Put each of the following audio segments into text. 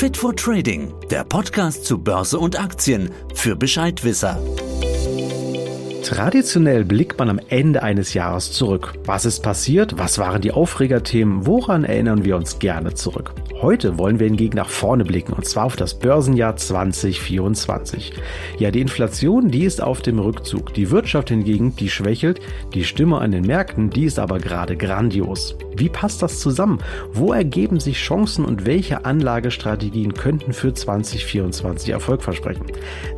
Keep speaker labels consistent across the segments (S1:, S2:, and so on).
S1: Fit for Trading, der Podcast zu Börse und Aktien für Bescheidwisser.
S2: Traditionell blickt man am Ende eines Jahres zurück. Was ist passiert? Was waren die Aufregerthemen? Woran erinnern wir uns gerne zurück? Heute wollen wir hingegen nach vorne blicken und zwar auf das Börsenjahr 2024. Ja, die Inflation, die ist auf dem Rückzug. Die Wirtschaft hingegen, die schwächelt. Die Stimme an den Märkten, die ist aber gerade grandios. Wie passt das zusammen? Wo ergeben sich Chancen und welche Anlagestrategien könnten für 2024 Erfolg versprechen?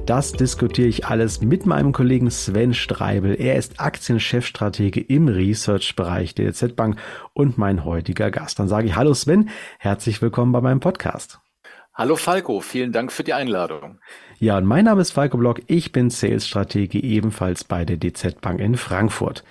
S2: Das diskutiere ich alles mit meinem Kollegen Sven Streibel. Er ist Aktienchefstratege im Research-Bereich der DZ Bank und mein heutiger Gast. Dann sage ich Hallo Sven, herzlich willkommen bei meinem Podcast.
S3: Hallo Falco, vielen Dank für die Einladung.
S2: Ja, und mein Name ist Falco Block, ich bin Sales-Stratege ebenfalls bei der DZ Bank in Frankfurt.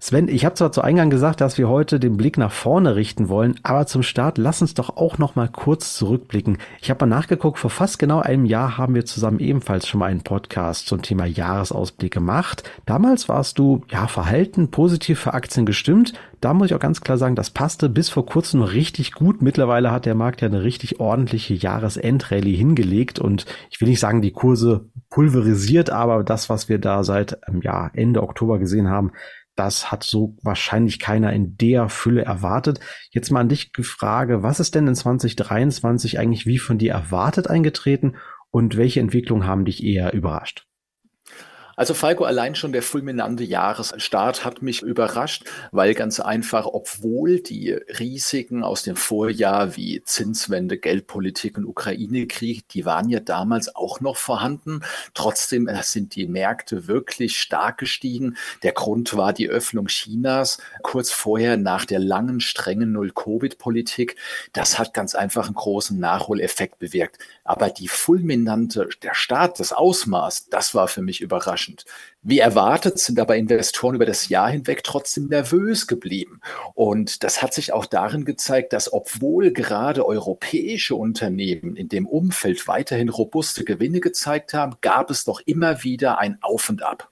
S2: Sven, ich habe zwar zu Eingang gesagt, dass wir heute den Blick nach vorne richten wollen, aber zum Start lass uns doch auch noch mal kurz zurückblicken. Ich habe mal nachgeguckt, vor fast genau einem Jahr haben wir zusammen ebenfalls schon mal einen Podcast zum Thema Jahresausblick gemacht. Damals warst du ja verhalten, positiv für Aktien gestimmt. Da muss ich auch ganz klar sagen, das passte bis vor kurzem richtig gut. Mittlerweile hat der Markt ja eine richtig ordentliche Jahresendrallye hingelegt und ich will nicht sagen, die Kurse pulverisiert, aber das, was wir da seit ja, Ende Oktober gesehen haben, das hat so wahrscheinlich keiner in der Fülle erwartet. Jetzt mal an dich gefragt, was ist denn in 2023 eigentlich wie von dir erwartet eingetreten und welche Entwicklungen haben dich eher überrascht?
S3: Also Falco, allein schon der fulminante Jahresstart hat mich überrascht, weil ganz einfach, obwohl die Risiken aus dem Vorjahr wie Zinswende, Geldpolitik und Ukraine-Krieg, die waren ja damals auch noch vorhanden. Trotzdem äh, sind die Märkte wirklich stark gestiegen. Der Grund war die Öffnung Chinas kurz vorher nach der langen, strengen Null-Covid-Politik. Das hat ganz einfach einen großen Nachholeffekt bewirkt. Aber die fulminante, der Start, das Ausmaß, das war für mich überraschend. Wie erwartet sind aber Investoren über das Jahr hinweg trotzdem nervös geblieben. Und das hat sich auch darin gezeigt, dass obwohl gerade europäische Unternehmen in dem Umfeld weiterhin robuste Gewinne gezeigt haben, gab es doch immer wieder ein Auf und Ab.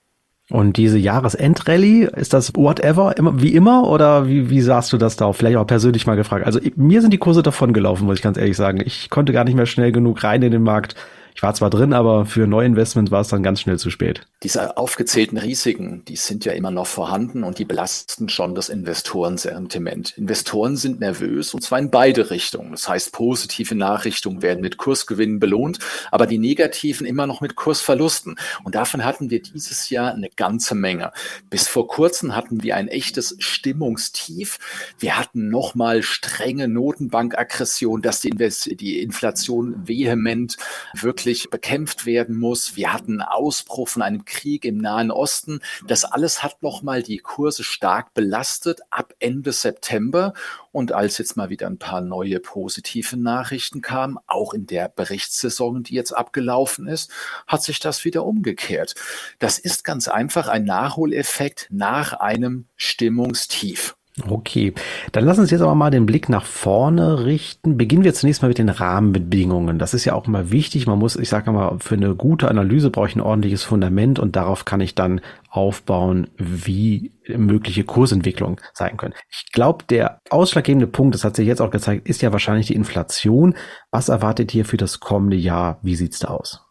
S2: Und diese Jahresendrallye, ist das whatever, wie immer, oder wie, wie sahst du das da? Vielleicht auch persönlich mal gefragt. Also mir sind die Kurse davon gelaufen, muss ich ganz ehrlich sagen. Ich konnte gar nicht mehr schnell genug rein in den Markt. Ich war zwar drin, aber für Neuinvestment war es dann ganz schnell zu spät.
S3: Diese aufgezählten Risiken, die sind ja immer noch vorhanden und die belasten schon das Investorensentiment. Investoren sind nervös und zwar in beide Richtungen. Das heißt, positive Nachrichtungen werden mit Kursgewinnen belohnt, aber die negativen immer noch mit Kursverlusten. Und davon hatten wir dieses Jahr eine ganze Menge. Bis vor kurzem hatten wir ein echtes Stimmungstief. Wir hatten nochmal strenge Notenbankaggression, dass die, Invest die Inflation vehement wirklich wirklich bekämpft werden muss. Wir hatten Ausbruch von einem Krieg im Nahen Osten. Das alles hat nochmal die Kurse stark belastet ab Ende September. Und als jetzt mal wieder ein paar neue positive Nachrichten kamen, auch in der Berichtssaison, die jetzt abgelaufen ist, hat sich das wieder umgekehrt. Das ist ganz einfach ein Nachholeffekt nach einem Stimmungstief.
S2: Okay, dann lass uns jetzt aber mal den Blick nach vorne richten. Beginnen wir zunächst mal mit den Rahmenbedingungen. Das ist ja auch mal wichtig. Man muss, ich sage mal, für eine gute Analyse brauche ich ein ordentliches Fundament und darauf kann ich dann aufbauen, wie mögliche Kursentwicklungen sein können. Ich glaube, der ausschlaggebende Punkt, das hat sich jetzt auch gezeigt, ist ja wahrscheinlich die Inflation. Was erwartet ihr für das kommende Jahr? Wie sieht's da aus?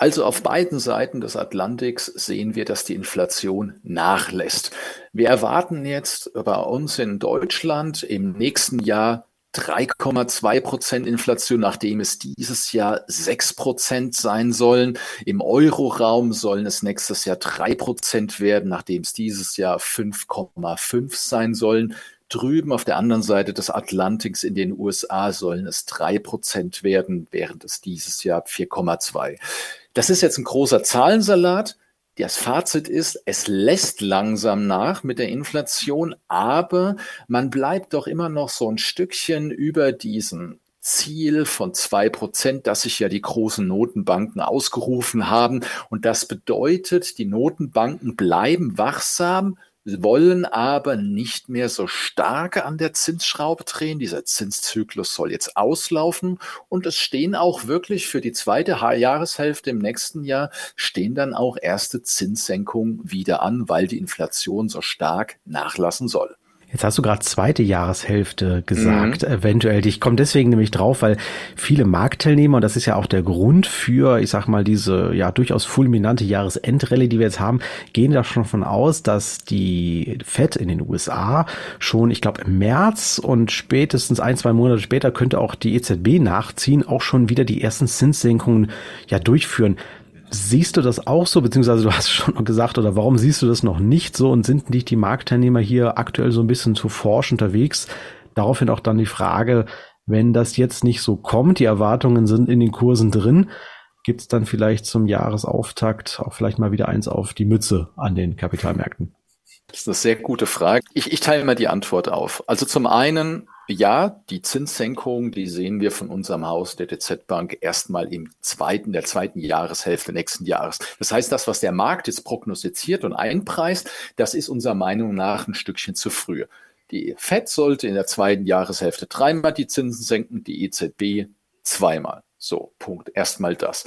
S3: Also auf beiden Seiten des Atlantiks sehen wir, dass die Inflation nachlässt. Wir erwarten jetzt bei uns in Deutschland im nächsten Jahr 3,2 Prozent Inflation, nachdem es dieses Jahr 6 Prozent sein sollen. Im Euroraum sollen es nächstes Jahr 3 Prozent werden, nachdem es dieses Jahr 5,5 sein sollen. Drüben auf der anderen Seite des Atlantiks in den USA sollen es 3 Prozent werden, während es dieses Jahr 4,2. Das ist jetzt ein großer Zahlensalat. Das Fazit ist, es lässt langsam nach mit der Inflation, aber man bleibt doch immer noch so ein Stückchen über diesen Ziel von zwei Prozent, das sich ja die großen Notenbanken ausgerufen haben. Und das bedeutet, die Notenbanken bleiben wachsam, wollen aber nicht mehr so stark an der Zinsschraube drehen. Dieser Zinszyklus soll jetzt auslaufen und es stehen auch wirklich für die zweite Jahreshälfte im nächsten Jahr stehen dann auch erste Zinssenkungen wieder an, weil die Inflation so stark nachlassen soll.
S2: Jetzt hast du gerade zweite Jahreshälfte gesagt, mhm. eventuell. Ich komme deswegen nämlich drauf, weil viele Marktteilnehmer, und das ist ja auch der Grund für, ich sag mal, diese ja durchaus fulminante Jahresendrallye, die wir jetzt haben, gehen da schon von aus, dass die FED in den USA schon, ich glaube, im März und spätestens ein, zwei Monate später könnte auch die EZB nachziehen, auch schon wieder die ersten Zinssenkungen ja durchführen. Siehst du das auch so, beziehungsweise du hast schon gesagt, oder warum siehst du das noch nicht so und sind nicht die Marktteilnehmer hier aktuell so ein bisschen zu forsch unterwegs? Daraufhin auch dann die Frage, wenn das jetzt nicht so kommt, die Erwartungen sind in den Kursen drin, gibt es dann vielleicht zum Jahresauftakt auch vielleicht mal wieder eins auf die Mütze an den Kapitalmärkten?
S3: Das ist eine sehr gute Frage. Ich, ich teile mal die Antwort auf. Also zum einen ja, die Zinssenkung, die sehen wir von unserem Haus der DZ Bank erstmal im zweiten, der zweiten Jahreshälfte nächsten Jahres. Das heißt, das, was der Markt jetzt prognostiziert und einpreist, das ist unserer Meinung nach ein Stückchen zu früh. Die FED sollte in der zweiten Jahreshälfte dreimal die Zinsen senken, die EZB zweimal. So, Punkt. Erstmal das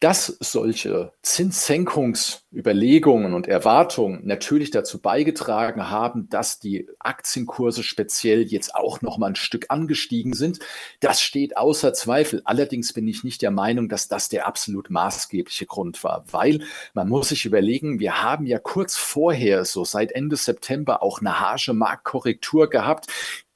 S3: dass solche Zinssenkungsüberlegungen und Erwartungen natürlich dazu beigetragen haben, dass die Aktienkurse speziell jetzt auch noch mal ein Stück angestiegen sind, das steht außer Zweifel. Allerdings bin ich nicht der Meinung, dass das der absolut maßgebliche Grund war, weil man muss sich überlegen, wir haben ja kurz vorher, so seit Ende September, auch eine harsche Marktkorrektur gehabt,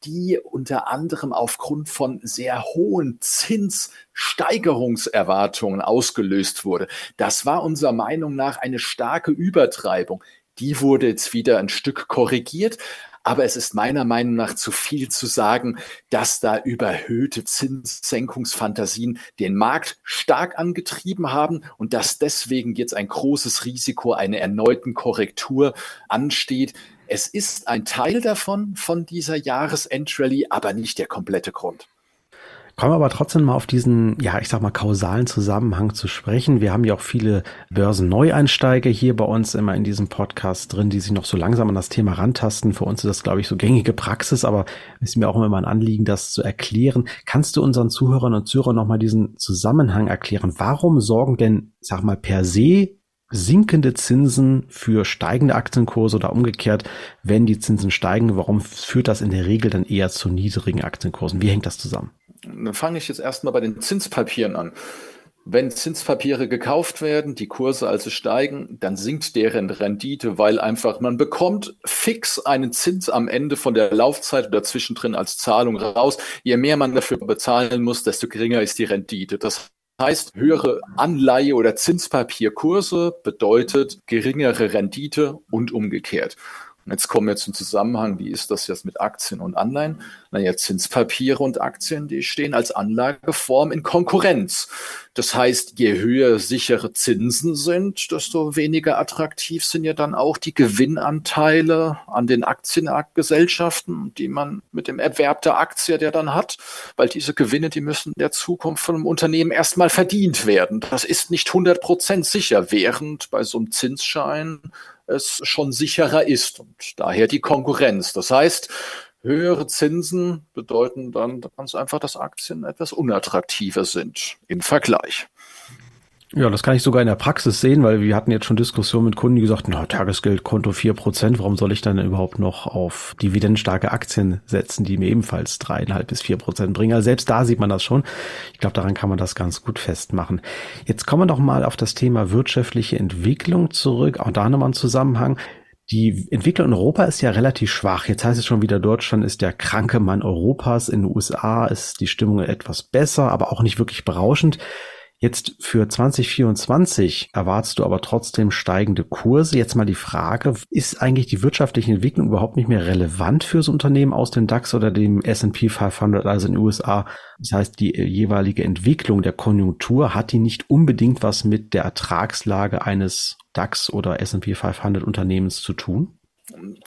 S3: die unter anderem aufgrund von sehr hohen Zinssteigerungserwartungen ausgelöst wurde. Das war unserer Meinung nach eine starke Übertreibung. Die wurde jetzt wieder ein Stück korrigiert. Aber es ist meiner Meinung nach zu viel zu sagen, dass da überhöhte Zinssenkungsfantasien den Markt stark angetrieben haben und dass deswegen jetzt ein großes Risiko einer erneuten Korrektur ansteht. Es ist ein Teil davon, von dieser Jahresendrallye, aber nicht der komplette Grund.
S2: Kommen wir aber trotzdem mal auf diesen, ja, ich sag mal, kausalen Zusammenhang zu sprechen. Wir haben ja auch viele Börsenneueinsteiger hier bei uns immer in diesem Podcast drin, die sich noch so langsam an das Thema rantasten. Für uns ist das, glaube ich, so gängige Praxis, aber ist mir auch immer ein Anliegen, das zu erklären. Kannst du unseren Zuhörern und Zuhörern nochmal diesen Zusammenhang erklären? Warum sorgen denn, sag mal, per se sinkende Zinsen für steigende Aktienkurse oder umgekehrt, wenn die Zinsen steigen, warum führt das in der Regel dann eher zu niedrigen Aktienkursen? Wie hängt das zusammen?
S3: Dann fange ich jetzt erstmal bei den Zinspapieren an. Wenn Zinspapiere gekauft werden, die Kurse also steigen, dann sinkt deren Rendite, weil einfach man bekommt fix einen Zins am Ende von der Laufzeit oder zwischendrin als Zahlung raus. Je mehr man dafür bezahlen muss, desto geringer ist die Rendite. Das heißt, höhere Anleihe- oder Zinspapierkurse bedeutet geringere Rendite und umgekehrt. Und jetzt kommen wir zum Zusammenhang, wie ist das jetzt mit Aktien und Anleihen? Naja, Zinspapiere und Aktien, die stehen als Anlageform in Konkurrenz. Das heißt, je höher sichere Zinsen sind, desto weniger attraktiv sind ja dann auch die Gewinnanteile an den Aktiengesellschaften, die man mit dem Erwerb der Aktie, der dann hat, weil diese Gewinne, die müssen in der Zukunft von einem Unternehmen erstmal verdient werden. Das ist nicht 100 Prozent sicher, während bei so einem Zinsschein es schon sicherer ist und daher die Konkurrenz. Das heißt, höhere Zinsen bedeuten dann ganz einfach, dass Aktien etwas unattraktiver sind im Vergleich.
S2: Ja, das kann ich sogar in der Praxis sehen, weil wir hatten jetzt schon Diskussionen mit Kunden, die gesagt na, Tagesgeldkonto vier Prozent, warum soll ich dann überhaupt noch auf dividendenstarke Aktien setzen, die mir ebenfalls dreieinhalb bis vier Prozent bringen? Also selbst da sieht man das schon. Ich glaube, daran kann man das ganz gut festmachen. Jetzt kommen wir doch mal auf das Thema wirtschaftliche Entwicklung zurück. Auch da nochmal ein Zusammenhang. Die Entwicklung in Europa ist ja relativ schwach. Jetzt heißt es schon wieder, Deutschland ist der kranke Mann Europas. In den USA ist die Stimmung etwas besser, aber auch nicht wirklich berauschend. Jetzt für 2024 erwartest du aber trotzdem steigende Kurse. Jetzt mal die Frage, ist eigentlich die wirtschaftliche Entwicklung überhaupt nicht mehr relevant fürs Unternehmen aus dem DAX oder dem S&P 500, also in den USA? Das heißt, die jeweilige Entwicklung der Konjunktur hat die nicht unbedingt was mit der Ertragslage eines DAX oder S&P 500 Unternehmens zu tun?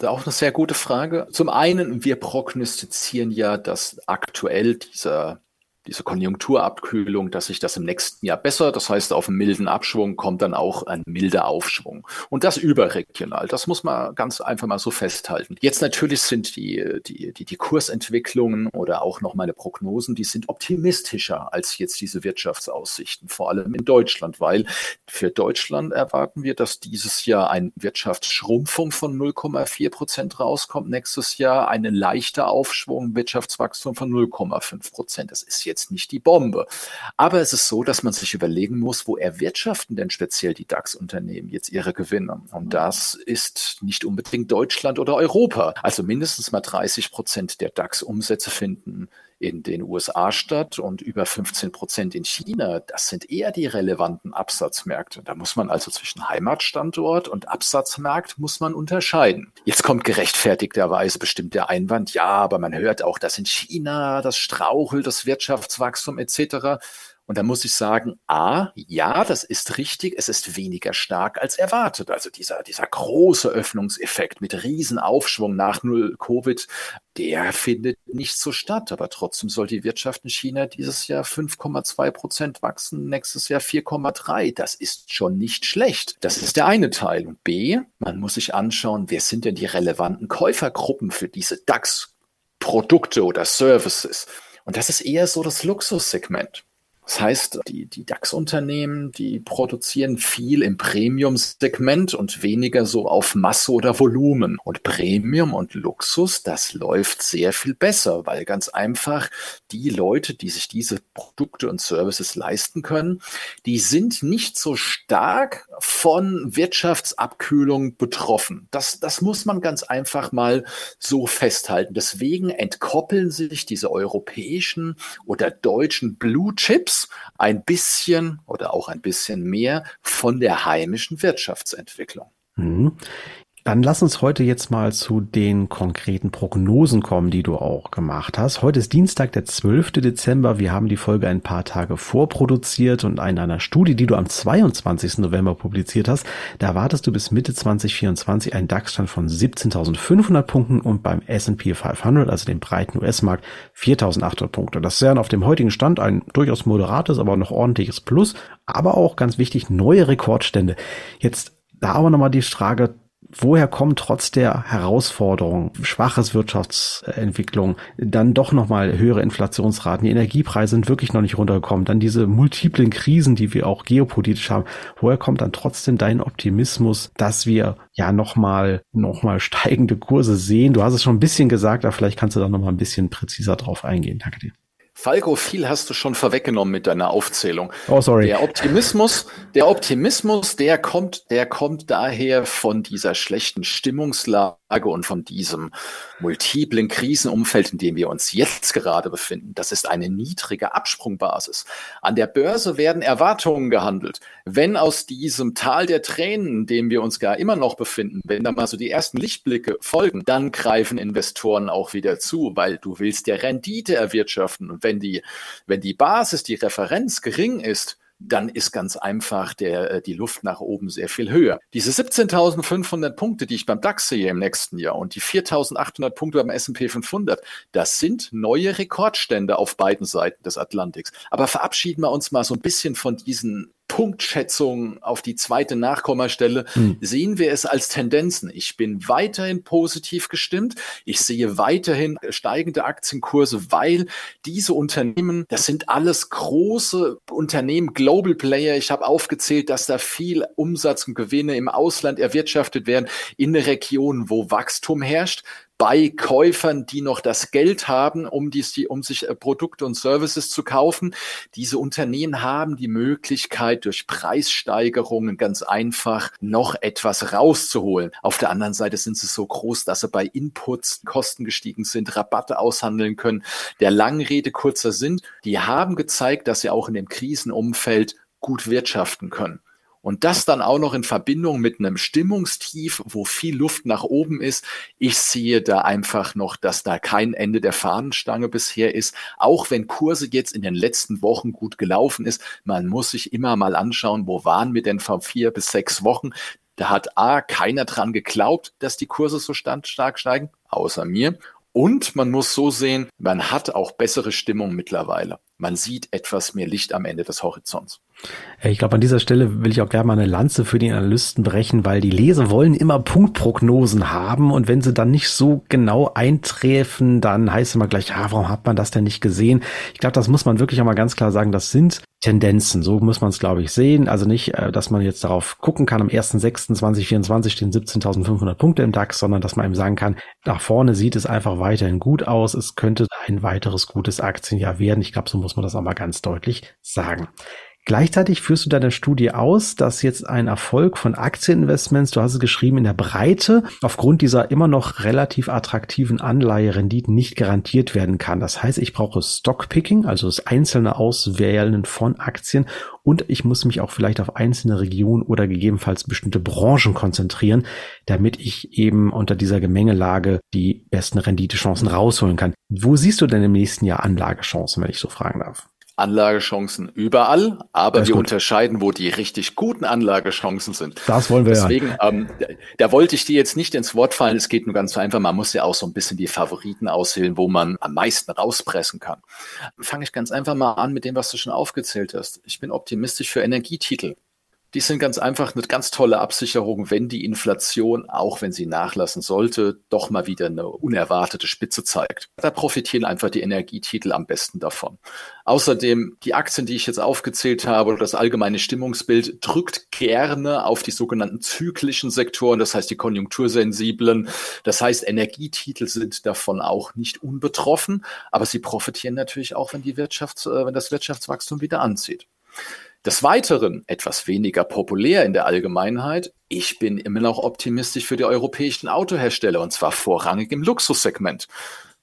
S3: Auch eine sehr gute Frage. Zum einen, wir prognostizieren ja, dass aktuell dieser diese Konjunkturabkühlung, dass sich das im nächsten Jahr besser, das heißt auf einen milden Abschwung kommt dann auch ein milder Aufschwung. Und das überregional, das muss man ganz einfach mal so festhalten. Jetzt natürlich sind die, die, die, die Kursentwicklungen oder auch noch meine Prognosen, die sind optimistischer als jetzt diese Wirtschaftsaussichten, vor allem in Deutschland, weil für Deutschland erwarten wir, dass dieses Jahr eine Wirtschaftsschrumpfung von 0,4 Prozent rauskommt, nächstes Jahr eine leichte Aufschwung, Wirtschaftswachstum von 0,5 Prozent. Das ist jetzt nicht die Bombe. Aber es ist so, dass man sich überlegen muss, wo erwirtschaften denn speziell die DAX-Unternehmen jetzt ihre Gewinne? Und das ist nicht unbedingt Deutschland oder Europa. Also mindestens mal 30 Prozent der DAX-Umsätze finden in den USA statt und über 15 Prozent in China. Das sind eher die relevanten Absatzmärkte. Da muss man also zwischen Heimatstandort und Absatzmarkt muss man unterscheiden. Jetzt kommt gerechtfertigterweise bestimmt der Einwand, ja, aber man hört auch, dass in China das strauchelt, das Wirtschaftswachstum etc. Und da muss ich sagen, A, ja, das ist richtig, es ist weniger stark als erwartet. Also dieser, dieser große Öffnungseffekt mit Riesenaufschwung nach Null Covid, der findet nicht so statt. Aber trotzdem soll die Wirtschaft in China dieses Jahr 5,2 Prozent wachsen, nächstes Jahr 4,3. Das ist schon nicht schlecht. Das ist der eine Teil. Und B, man muss sich anschauen, wer sind denn die relevanten Käufergruppen für diese DAX-Produkte oder Services? Und das ist eher so das Luxussegment. Das heißt, die, die DAX-Unternehmen, die produzieren viel im Premium-Segment und weniger so auf Masse oder Volumen. Und Premium und Luxus, das läuft sehr viel besser, weil ganz einfach die Leute, die sich diese Produkte und Services leisten können, die sind nicht so stark von Wirtschaftsabkühlung betroffen. Das, das muss man ganz einfach mal so festhalten. Deswegen entkoppeln sich diese europäischen oder deutschen Blue Chips Tipps ein bisschen oder auch ein bisschen mehr von der heimischen Wirtschaftsentwicklung.
S2: Dann lass uns heute jetzt mal zu den konkreten Prognosen kommen, die du auch gemacht hast. Heute ist Dienstag, der 12. Dezember. Wir haben die Folge ein paar Tage vorproduziert und in einer Studie, die du am 22. November publiziert hast, da erwartest du bis Mitte 2024 einen DAX-Stand von 17.500 Punkten und beim S&P 500, also dem breiten US-Markt, 4.800 Punkte. Das ja auf dem heutigen Stand ein durchaus moderates, aber noch ordentliches Plus, aber auch ganz wichtig, neue Rekordstände. Jetzt da aber nochmal die Frage, woher kommt trotz der Herausforderung, schwaches Wirtschaftsentwicklung, dann doch nochmal höhere Inflationsraten, die Energiepreise sind wirklich noch nicht runtergekommen, dann diese multiplen Krisen, die wir auch geopolitisch haben, woher kommt dann trotzdem dein Optimismus, dass wir ja nochmal, nochmal steigende Kurse sehen? Du hast es schon ein bisschen gesagt, aber vielleicht kannst du da nochmal ein bisschen präziser drauf eingehen. Danke dir.
S3: Falco, viel hast du schon vorweggenommen mit deiner Aufzählung.
S2: Oh, sorry.
S3: Der Optimismus, der Optimismus, der kommt, der kommt daher von dieser schlechten Stimmungslage und von diesem multiplen Krisenumfeld, in dem wir uns jetzt gerade befinden. Das ist eine niedrige Absprungbasis. An der Börse werden Erwartungen gehandelt. Wenn aus diesem Tal der Tränen, in dem wir uns gar immer noch befinden, wenn da mal so die ersten Lichtblicke folgen, dann greifen Investoren auch wieder zu, weil du willst ja Rendite erwirtschaften. Und wenn die, wenn die Basis, die Referenz gering ist, dann ist ganz einfach der, äh, die Luft nach oben sehr viel höher. Diese 17.500 Punkte, die ich beim DAX sehe im nächsten Jahr und die 4.800 Punkte beim S&P 500, das sind neue Rekordstände auf beiden Seiten des Atlantiks. Aber verabschieden wir uns mal so ein bisschen von diesen Punktschätzung auf die zweite Nachkommastelle hm. sehen wir es als Tendenzen. Ich bin weiterhin positiv gestimmt. Ich sehe weiterhin steigende Aktienkurse, weil diese Unternehmen, das sind alles große Unternehmen, Global Player. Ich habe aufgezählt, dass da viel Umsatz und Gewinne im Ausland erwirtschaftet werden in Regionen, wo Wachstum herrscht bei Käufern, die noch das Geld haben, um, die, um sich äh, Produkte und Services zu kaufen. Diese Unternehmen haben die Möglichkeit, durch Preissteigerungen ganz einfach noch etwas rauszuholen. Auf der anderen Seite sind sie so groß, dass sie bei Inputs Kosten gestiegen sind, Rabatte aushandeln können. Der langen Rede kurzer Sinn, die haben gezeigt, dass sie auch in dem Krisenumfeld gut wirtschaften können. Und das dann auch noch in Verbindung mit einem Stimmungstief, wo viel Luft nach oben ist. Ich sehe da einfach noch, dass da kein Ende der Fahnenstange bisher ist. Auch wenn Kurse jetzt in den letzten Wochen gut gelaufen ist, man muss sich immer mal anschauen, wo waren wir denn vor vier bis sechs Wochen? Da hat A, keiner dran geglaubt, dass die Kurse so stark steigen, außer mir. Und man muss so sehen, man hat auch bessere Stimmung mittlerweile man sieht etwas mehr Licht am Ende des Horizonts.
S2: Ich glaube, an dieser Stelle will ich auch gerne mal eine Lanze für die Analysten brechen, weil die Leser wollen immer Punktprognosen haben und wenn sie dann nicht so genau eintreffen, dann heißt es immer gleich, ja, warum hat man das denn nicht gesehen? Ich glaube, das muss man wirklich auch mal ganz klar sagen, das sind Tendenzen. So muss man es, glaube ich, sehen. Also nicht, äh, dass man jetzt darauf gucken kann, am 1.6.2024 stehen 17.500 Punkte im DAX, sondern dass man eben sagen kann, nach vorne sieht es einfach weiterhin gut aus. Es könnte ein weiteres gutes Aktienjahr werden. Ich glaube, so muss man das auch mal ganz deutlich sagen. Gleichzeitig führst du deine Studie aus, dass jetzt ein Erfolg von Aktieninvestments, du hast es geschrieben, in der Breite aufgrund dieser immer noch relativ attraktiven Anleiherenditen nicht garantiert werden kann. Das heißt, ich brauche Stockpicking, also das einzelne Auswählen von Aktien und ich muss mich auch vielleicht auf einzelne Regionen oder gegebenenfalls bestimmte Branchen konzentrieren, damit ich eben unter dieser Gemengelage die besten Renditechancen rausholen kann. Wo siehst du denn im nächsten Jahr Anlagechancen, wenn ich so fragen darf?
S3: Anlagechancen überall, aber wir gut. unterscheiden, wo die richtig guten Anlagechancen sind.
S2: Das wollen wir
S3: Deswegen, ja. ähm, da, wollte ich dir jetzt nicht ins Wort fallen. Es geht nur ganz einfach. Man muss ja auch so ein bisschen die Favoriten auswählen, wo man am meisten rauspressen kann. Fange ich ganz einfach mal an mit dem, was du schon aufgezählt hast. Ich bin optimistisch für Energietitel. Die sind ganz einfach eine ganz tolle Absicherung, wenn die Inflation, auch wenn sie nachlassen sollte, doch mal wieder eine unerwartete Spitze zeigt. Da profitieren einfach die Energietitel am besten davon. Außerdem, die Aktien, die ich jetzt aufgezählt habe, oder das allgemeine Stimmungsbild drückt gerne auf die sogenannten zyklischen Sektoren, das heißt die konjunktursensiblen. Das heißt, Energietitel sind davon auch nicht unbetroffen, aber sie profitieren natürlich auch, wenn die Wirtschaft, äh, wenn das Wirtschaftswachstum wieder anzieht. Des Weiteren, etwas weniger populär in der Allgemeinheit, ich bin immer noch optimistisch für die europäischen Autohersteller und zwar vorrangig im Luxussegment.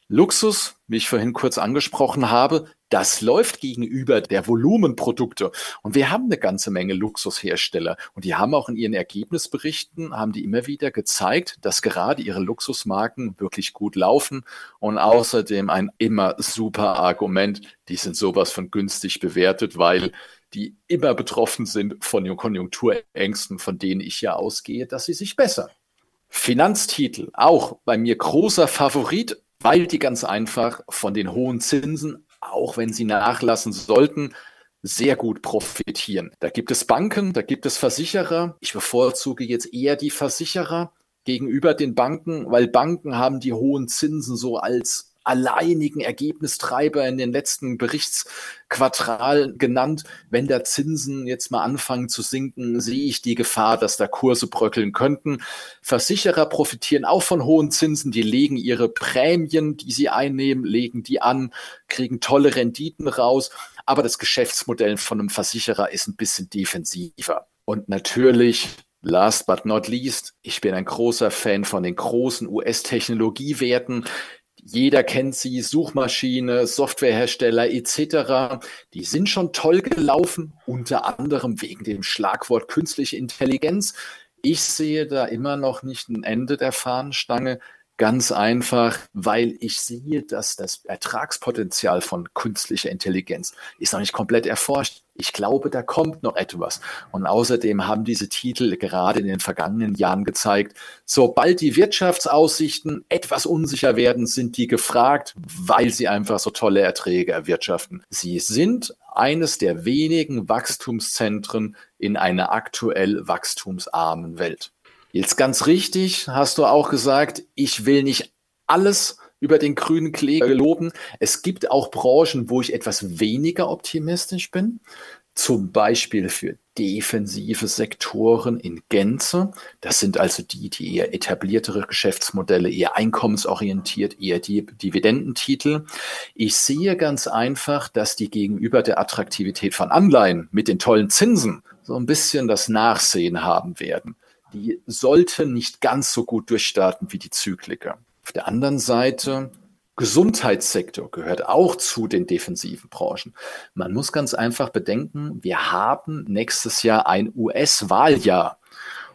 S3: Luxus, wie ich vorhin kurz angesprochen habe, das läuft gegenüber der Volumenprodukte. Und wir haben eine ganze Menge Luxushersteller. Und die haben auch in ihren Ergebnisberichten, haben die immer wieder gezeigt, dass gerade ihre Luxusmarken wirklich gut laufen. Und außerdem ein immer super Argument, die sind sowas von günstig bewertet, weil die immer betroffen sind von den Konjunkturängsten, von denen ich ja ausgehe, dass sie sich bessern. Finanztitel, auch bei mir großer Favorit, weil die ganz einfach von den hohen Zinsen, auch wenn sie nachlassen sollten, sehr gut profitieren. Da gibt es Banken, da gibt es Versicherer. Ich bevorzuge jetzt eher die Versicherer gegenüber den Banken, weil Banken haben die hohen Zinsen so als alleinigen Ergebnistreiber in den letzten Berichtsquartalen genannt. Wenn da Zinsen jetzt mal anfangen zu sinken, sehe ich die Gefahr, dass da Kurse bröckeln könnten. Versicherer profitieren auch von hohen Zinsen. Die legen ihre Prämien, die sie einnehmen, legen die an, kriegen tolle Renditen raus. Aber das Geschäftsmodell von einem Versicherer ist ein bisschen defensiver. Und natürlich Last but not least, ich bin ein großer Fan von den großen US-Technologiewerten. Jeder kennt sie, Suchmaschine, Softwarehersteller etc. Die sind schon toll gelaufen, unter anderem wegen dem Schlagwort künstliche Intelligenz. Ich sehe da immer noch nicht ein Ende der Fahnenstange. Ganz einfach, weil ich sehe, dass das Ertragspotenzial von künstlicher Intelligenz ist noch nicht komplett erforscht. Ich glaube, da kommt noch etwas. Und außerdem haben diese Titel gerade in den vergangenen Jahren gezeigt, sobald die Wirtschaftsaussichten etwas unsicher werden, sind die gefragt, weil sie einfach so tolle Erträge erwirtschaften. Sie sind eines der wenigen Wachstumszentren in einer aktuell wachstumsarmen Welt. Jetzt ganz richtig hast du auch gesagt, ich will nicht alles über den grünen Klee loben. Es gibt auch Branchen, wo ich etwas weniger optimistisch bin. Zum Beispiel für defensive Sektoren in Gänze. Das sind also die, die eher etabliertere Geschäftsmodelle, eher einkommensorientiert, eher die Dividendentitel. Ich sehe ganz einfach, dass die gegenüber der Attraktivität von Anleihen mit den tollen Zinsen so ein bisschen das Nachsehen haben werden die sollten nicht ganz so gut durchstarten wie die Zykliker. Auf der anderen Seite, Gesundheitssektor gehört auch zu den defensiven Branchen. Man muss ganz einfach bedenken, wir haben nächstes Jahr ein US-Wahljahr.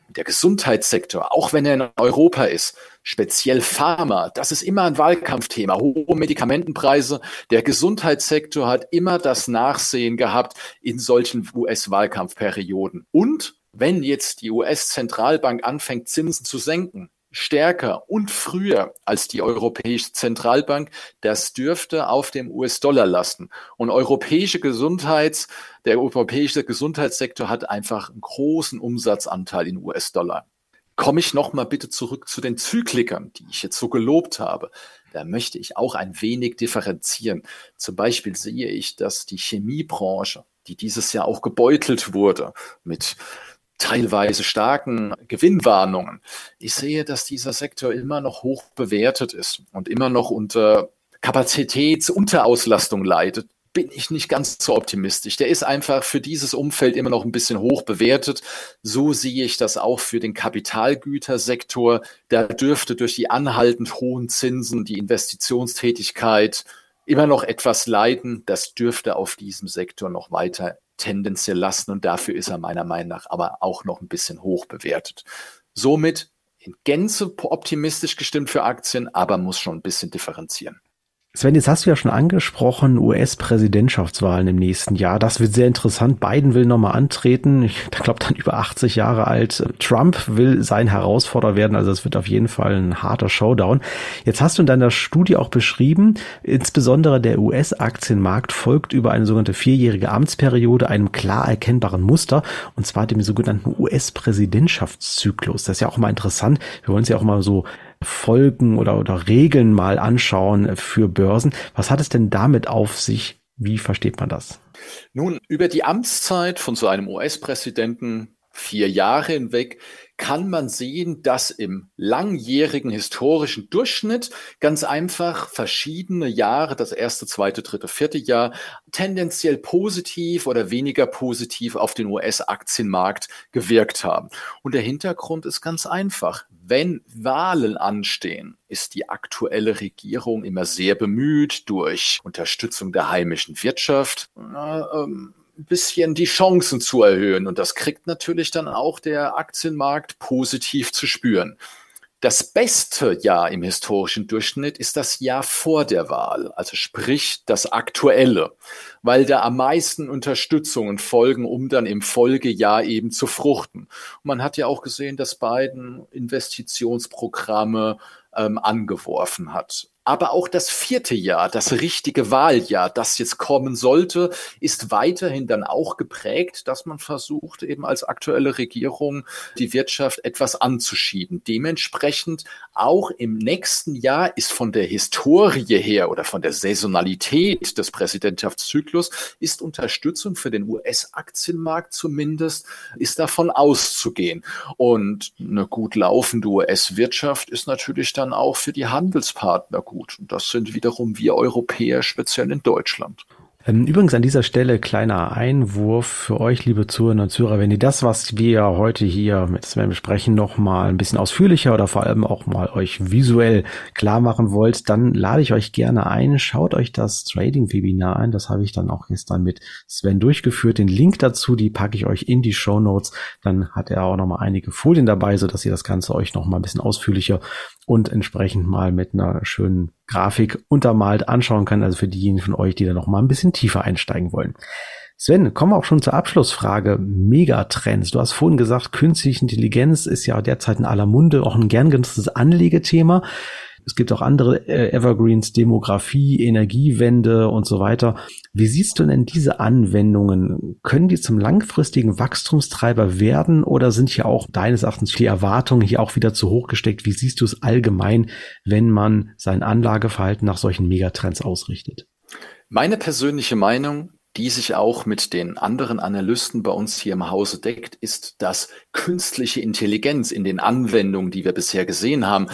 S3: Der Gesundheitssektor, auch wenn er in Europa ist, speziell Pharma, das ist immer ein Wahlkampfthema. Hohe Medikamentenpreise. Der Gesundheitssektor hat immer das Nachsehen gehabt in solchen US-Wahlkampfperioden. Und wenn jetzt die US-Zentralbank anfängt, Zinsen zu senken, stärker und früher als die Europäische Zentralbank, das dürfte auf dem US-Dollar lasten. Und europäische Gesundheits, der europäische Gesundheitssektor hat einfach einen großen Umsatzanteil in US-Dollar. Komme ich nochmal bitte zurück zu den Zyklikern, die ich jetzt so gelobt habe. Da möchte ich auch ein wenig differenzieren. Zum Beispiel sehe ich, dass die Chemiebranche, die dieses Jahr auch gebeutelt wurde mit teilweise starken Gewinnwarnungen. Ich sehe, dass dieser Sektor immer noch hoch bewertet ist und immer noch unter Kapazitätsunterauslastung leidet bin ich nicht ganz so optimistisch. Der ist einfach für dieses Umfeld immer noch ein bisschen hoch bewertet. So sehe ich das auch für den Kapitalgütersektor. Da dürfte durch die anhaltend hohen Zinsen die Investitionstätigkeit immer noch etwas leiden. Das dürfte auf diesem Sektor noch weiter tendenziell lassen und dafür ist er meiner Meinung nach aber auch noch ein bisschen hoch bewertet. Somit in Gänze optimistisch gestimmt für Aktien, aber muss schon ein bisschen differenzieren.
S2: Sven, jetzt hast du ja schon angesprochen, US-Präsidentschaftswahlen im nächsten Jahr. Das wird sehr interessant. Biden will nochmal antreten. Ich glaube dann über 80 Jahre alt. Trump will sein Herausforderer werden. Also es wird auf jeden Fall ein harter Showdown. Jetzt hast du in deiner Studie auch beschrieben, insbesondere der US-Aktienmarkt folgt über eine sogenannte vierjährige Amtsperiode einem klar erkennbaren Muster. Und zwar dem sogenannten US-Präsidentschaftszyklus. Das ist ja auch mal interessant. Wir wollen es ja auch mal so Folgen oder, oder Regeln mal anschauen für Börsen. Was hat es denn damit auf sich? Wie versteht man das?
S3: Nun, über die Amtszeit von so einem US-Präsidenten vier Jahre hinweg kann man sehen, dass im langjährigen historischen Durchschnitt ganz einfach verschiedene Jahre, das erste, zweite, dritte, vierte Jahr, tendenziell positiv oder weniger positiv auf den US-Aktienmarkt gewirkt haben. Und der Hintergrund ist ganz einfach. Wenn Wahlen anstehen, ist die aktuelle Regierung immer sehr bemüht, durch Unterstützung der heimischen Wirtschaft, äh, ähm, bisschen die Chancen zu erhöhen. Und das kriegt natürlich dann auch der Aktienmarkt positiv zu spüren. Das beste Jahr im historischen Durchschnitt ist das Jahr vor der Wahl, also sprich das aktuelle, weil da am meisten Unterstützungen folgen, um dann im Folgejahr eben zu fruchten. Und man hat ja auch gesehen, dass Biden Investitionsprogramme ähm, angeworfen hat. Aber auch das vierte Jahr, das richtige Wahljahr, das jetzt kommen sollte, ist weiterhin dann auch geprägt, dass man versucht, eben als aktuelle Regierung die Wirtschaft etwas anzuschieben. Dementsprechend auch im nächsten Jahr ist von der Historie her oder von der Saisonalität des Präsidentschaftszyklus ist Unterstützung für den US-Aktienmarkt zumindest, ist davon auszugehen. Und eine gut laufende US-Wirtschaft ist natürlich dann auch für die Handelspartner gut gut. Und das sind wiederum wir Europäer, speziell in Deutschland.
S2: Ähm, übrigens an dieser Stelle kleiner Einwurf für euch, liebe Zuhörer und Zuhörer, wenn ihr das, was wir heute hier mit Sven besprechen, noch mal ein bisschen ausführlicher oder vor allem auch mal euch visuell klar machen wollt, dann lade ich euch gerne ein. Schaut euch das Trading-Webinar ein. Das habe ich dann auch gestern mit Sven durchgeführt. Den Link dazu, die packe ich euch in die Show Notes. Dann hat er auch noch mal einige Folien dabei, so dass ihr das Ganze euch noch mal ein bisschen ausführlicher und entsprechend mal mit einer schönen Grafik untermalt anschauen kann. Also für diejenigen von euch, die da noch mal ein bisschen tiefer einsteigen wollen. Sven, kommen wir auch schon zur Abschlussfrage. Megatrends. Du hast vorhin gesagt, künstliche Intelligenz ist ja derzeit in aller Munde, auch ein gern genutztes Anlegethema. Es gibt auch andere äh, Evergreens, Demografie, Energiewende und so weiter. Wie siehst du denn diese Anwendungen? Können die zum langfristigen Wachstumstreiber werden oder sind hier auch deines Erachtens die Erwartungen hier auch wieder zu hoch gesteckt? Wie siehst du es allgemein, wenn man sein Anlageverhalten nach solchen Megatrends ausrichtet?
S3: Meine persönliche Meinung, die sich auch mit den anderen Analysten bei uns hier im Hause deckt, ist, dass künstliche Intelligenz in den Anwendungen, die wir bisher gesehen haben,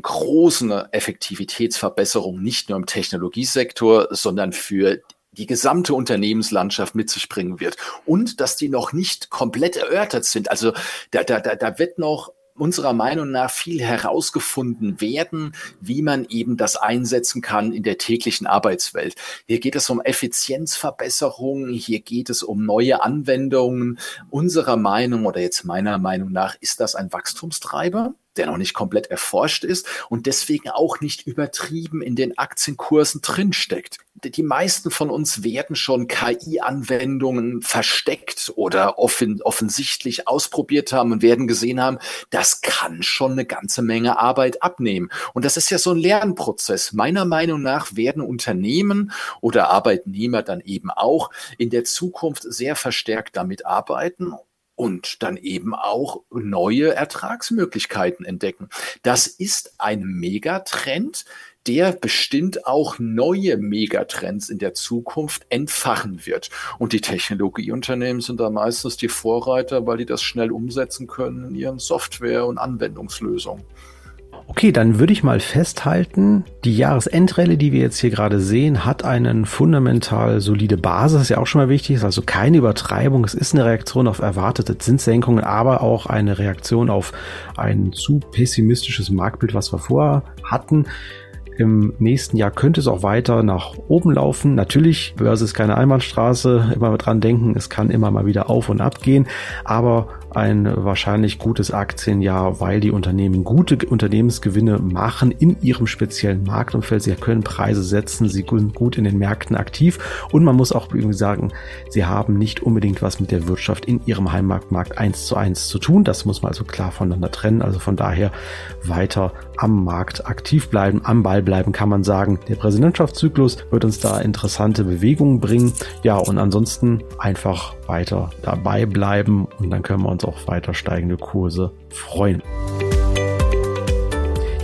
S3: große Effektivitätsverbesserung nicht nur im Technologiesektor, sondern für die gesamte Unternehmenslandschaft mit sich bringen wird und dass die noch nicht komplett erörtert sind. Also da, da, da, da wird noch unserer Meinung nach viel herausgefunden werden, wie man eben das einsetzen kann in der täglichen Arbeitswelt. Hier geht es um Effizienzverbesserungen, hier geht es um neue Anwendungen. Unserer Meinung oder jetzt meiner Meinung nach ist das ein Wachstumstreiber der noch nicht komplett erforscht ist und deswegen auch nicht übertrieben in den Aktienkursen drinsteckt. Die meisten von uns werden schon KI-Anwendungen versteckt oder offen, offensichtlich ausprobiert haben und werden gesehen haben, das kann schon eine ganze Menge Arbeit abnehmen. Und das ist ja so ein Lernprozess. Meiner Meinung nach werden Unternehmen oder Arbeitnehmer dann eben auch in der Zukunft sehr verstärkt damit arbeiten und dann eben auch neue Ertragsmöglichkeiten entdecken. Das ist ein Megatrend, der bestimmt auch neue Megatrends in der Zukunft entfachen wird. Und die Technologieunternehmen sind da meistens die Vorreiter, weil die das schnell umsetzen können in ihren Software- und Anwendungslösungen.
S2: Okay, dann würde ich mal festhalten, die Jahresendrallye, die wir jetzt hier gerade sehen, hat einen fundamental solide Basis, ist ja auch schon mal wichtig, ist also keine Übertreibung, es ist eine Reaktion auf erwartete Zinssenkungen, aber auch eine Reaktion auf ein zu pessimistisches Marktbild, was wir vorher hatten. Im nächsten Jahr könnte es auch weiter nach oben laufen. Natürlich, Börse ist keine Einbahnstraße, immer dran denken, es kann immer mal wieder auf und ab gehen, aber ein wahrscheinlich gutes Aktienjahr, weil die Unternehmen gute Unternehmensgewinne machen in ihrem speziellen Marktumfeld. Sie können Preise setzen, sie sind gut in den Märkten aktiv und man muss auch sagen, sie haben nicht unbedingt was mit der Wirtschaft in ihrem Heimmarktmarkt eins zu eins zu tun. Das muss man also klar voneinander trennen. Also von daher weiter am Markt aktiv bleiben, am Ball bleiben, kann man sagen. Der Präsidentschaftszyklus wird uns da interessante Bewegungen bringen. Ja, und ansonsten einfach weiter dabei bleiben und dann können wir uns auf weiter steigende Kurse freuen.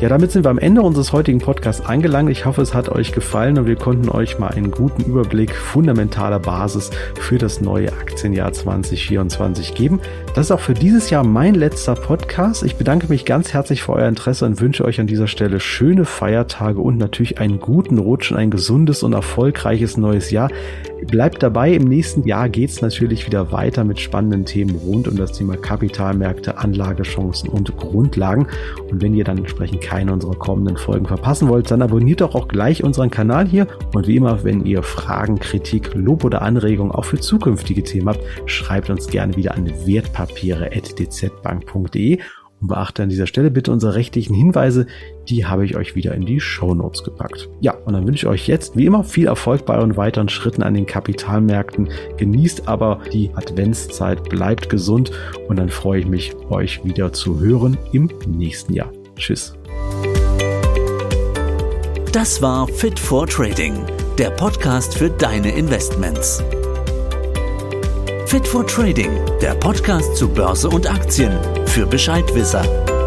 S2: Ja, damit sind wir am Ende unseres heutigen Podcasts angelangt. Ich hoffe, es hat euch gefallen und wir konnten euch mal einen guten Überblick fundamentaler Basis für das neue Aktienjahr 2024 geben. Das ist auch für dieses Jahr mein letzter Podcast. Ich bedanke mich ganz herzlich für euer Interesse und wünsche euch an dieser Stelle schöne Feiertage und natürlich einen guten Rutsch und ein gesundes und erfolgreiches neues Jahr. Bleibt dabei, im nächsten Jahr geht es natürlich wieder weiter mit spannenden Themen rund um das Thema Kapitalmärkte, Anlagechancen und Grundlagen. Und wenn ihr dann entsprechend keine unserer kommenden Folgen verpassen wollt, dann abonniert doch auch gleich unseren Kanal hier. Und wie immer, wenn ihr Fragen, Kritik, Lob oder Anregungen auch für zukünftige Themen habt, schreibt uns gerne wieder an wertpapiere.dzbank.de und beachte an dieser Stelle bitte unsere rechtlichen Hinweise, die habe ich euch wieder in die Show Notes gepackt. Ja, und dann wünsche ich euch jetzt wie immer viel Erfolg bei euren weiteren Schritten an den Kapitalmärkten. Genießt aber die Adventszeit, bleibt gesund und dann freue ich mich, euch wieder zu hören im nächsten Jahr. Tschüss.
S1: Das war Fit for Trading, der Podcast für deine Investments. Fit for Trading, der Podcast zu Börse und Aktien für Bescheidwisser.